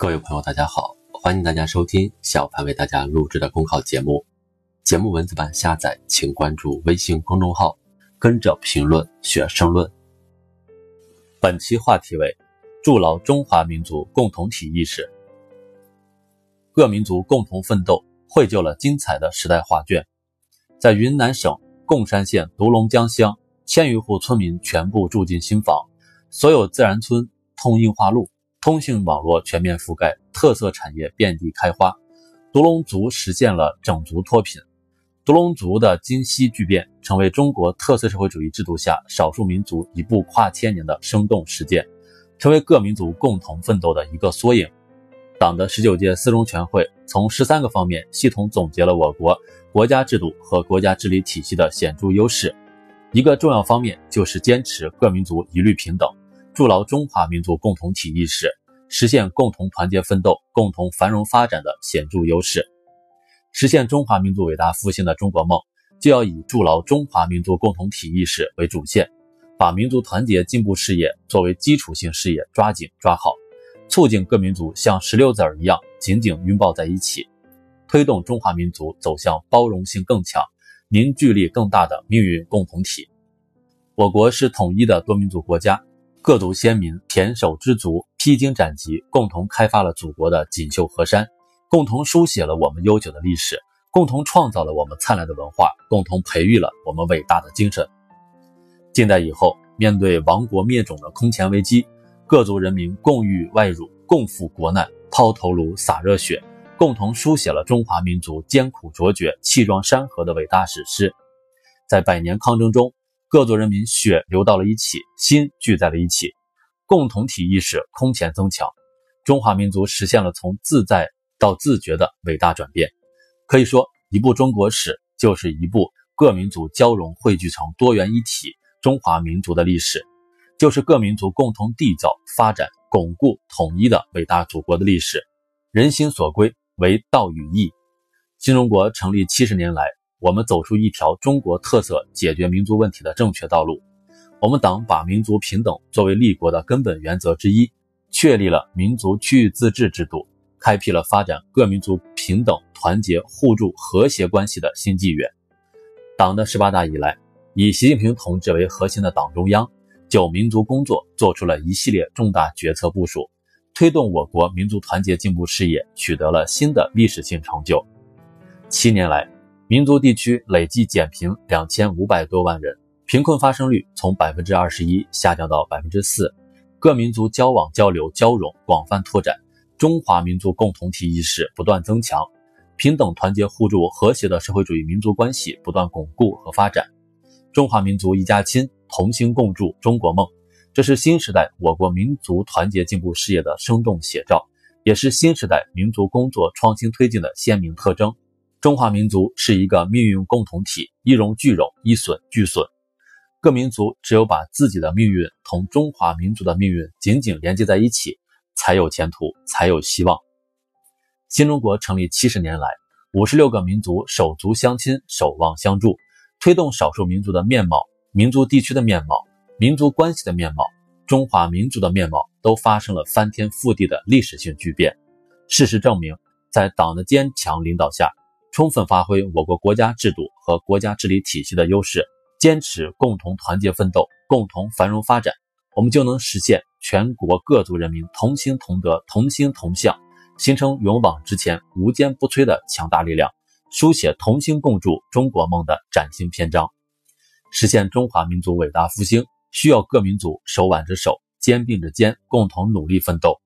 各位朋友，大家好，欢迎大家收听小潘为大家录制的公考节目。节目文字版下载，请关注微信公众号，跟着评论学申论。本期话题为筑牢中华民族共同体意识。各民族共同奋斗，绘就了精彩的时代画卷。在云南省贡山县独龙江乡，千余户村民全部住进新房，所有自然村通硬化路。通讯网络全面覆盖，特色产业遍地开花，独龙族实现了整族脱贫。独龙族的今昔巨变，成为中国特色社会主义制度下少数民族一步跨千年的生动实践，成为各民族共同奋斗的一个缩影。党的十九届四中全会从十三个方面系统总结了我国国家制度和国家治理体系的显著优势。一个重要方面就是坚持各民族一律平等。筑牢中华民族共同体意识，实现共同团结奋斗、共同繁荣发展的显著优势，实现中华民族伟大复兴的中国梦，就要以筑牢中华民族共同体意识为主线，把民族团结进步事业作为基础性事业抓紧抓好，促进各民族像石榴籽儿一样紧紧拥抱在一起，推动中华民族走向包容性更强、凝聚力更大的命运共同体。我国是统一的多民族国家。各族先民胼手知足、披荆斩棘，共同开发了祖国的锦绣河山，共同书写了我们悠久的历史，共同创造了我们灿烂的文化，共同培育了我们伟大的精神。近代以后，面对亡国灭种的空前危机，各族人民共御外辱、共赴国难、抛头颅洒热血，共同书写了中华民族艰苦卓绝、气壮山河的伟大史诗。在百年抗争中，各族人民血流到了一起，心聚在了一起，共同体意识空前增强，中华民族实现了从自在到自觉的伟大转变。可以说，一部中国史就是一部各民族交融汇聚成多元一体中华民族的历史，就是各民族共同缔造、发展、巩固、统一的伟大祖国的历史。人心所归为道与义。新中国成立七十年来。我们走出一条中国特色解决民族问题的正确道路。我们党把民族平等作为立国的根本原则之一，确立了民族区域自治制度，开辟了发展各民族平等、团结、互助、和谐关系的新纪元。党的十八大以来，以习近平同志为核心的党中央就民族工作做出了一系列重大决策部署，推动我国民族团结进步事业取得了新的历史性成就。七年来，民族地区累计减贫两千五百多万人，贫困发生率从百分之二十一下降到百分之四，各民族交往交流交融广泛拓展，中华民族共同体意识不断增强，平等团结互助和谐的社会主义民族关系不断巩固和发展，中华民族一家亲，同心共筑中国梦，这是新时代我国民族团结进步事业的生动写照，也是新时代民族工作创新推进的鲜明特征。中华民族是一个命运共同体，一荣俱荣，一损俱损。各民族只有把自己的命运同中华民族的命运紧紧连接在一起，才有前途，才有希望。新中国成立七十年来，五十六个民族手足相亲，守望相助，推动少数民族的面貌、民族地区的面貌、民族关系的面貌、中华民族的面貌都发生了翻天覆地的历史性巨变。事实证明，在党的坚强领导下。充分发挥我国国家制度和国家治理体系的优势，坚持共同团结奋斗、共同繁荣发展，我们就能实现全国各族人民同心同德、同心同向，形成勇往直前、无坚不摧的强大力量，书写同心共筑中国梦的崭新篇章。实现中华民族伟大复兴，需要各民族手挽着手、肩并着肩，共同努力奋斗。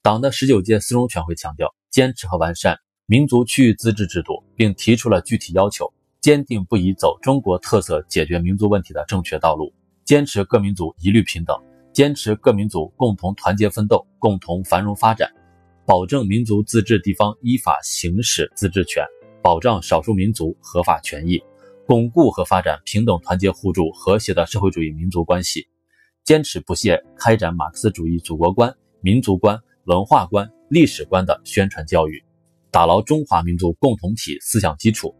党的十九届四中全会强调，坚持和完善。民族区域自治制度，并提出了具体要求，坚定不移走中国特色解决民族问题的正确道路，坚持各民族一律平等，坚持各民族共同团结奋斗、共同繁荣发展，保证民族自治地方依法行使自治权，保障少数民族合法权益，巩固和发展平等、团结、互助、和谐的社会主义民族关系，坚持不懈开展马克思主义祖国观、民族观、文化观、历史观的宣传教育。打牢中华民族共同体思想基础，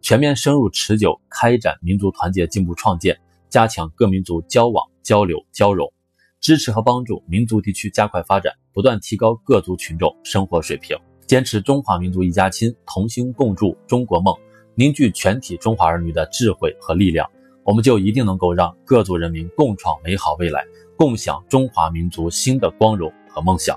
全面深入持久开展民族团结进步创建，加强各民族交往交流交融，支持和帮助民族地区加快发展，不断提高各族群众生活水平，坚持中华民族一家亲，同心共筑中国梦，凝聚全体中华儿女的智慧和力量，我们就一定能够让各族人民共创美好未来，共享中华民族新的光荣和梦想。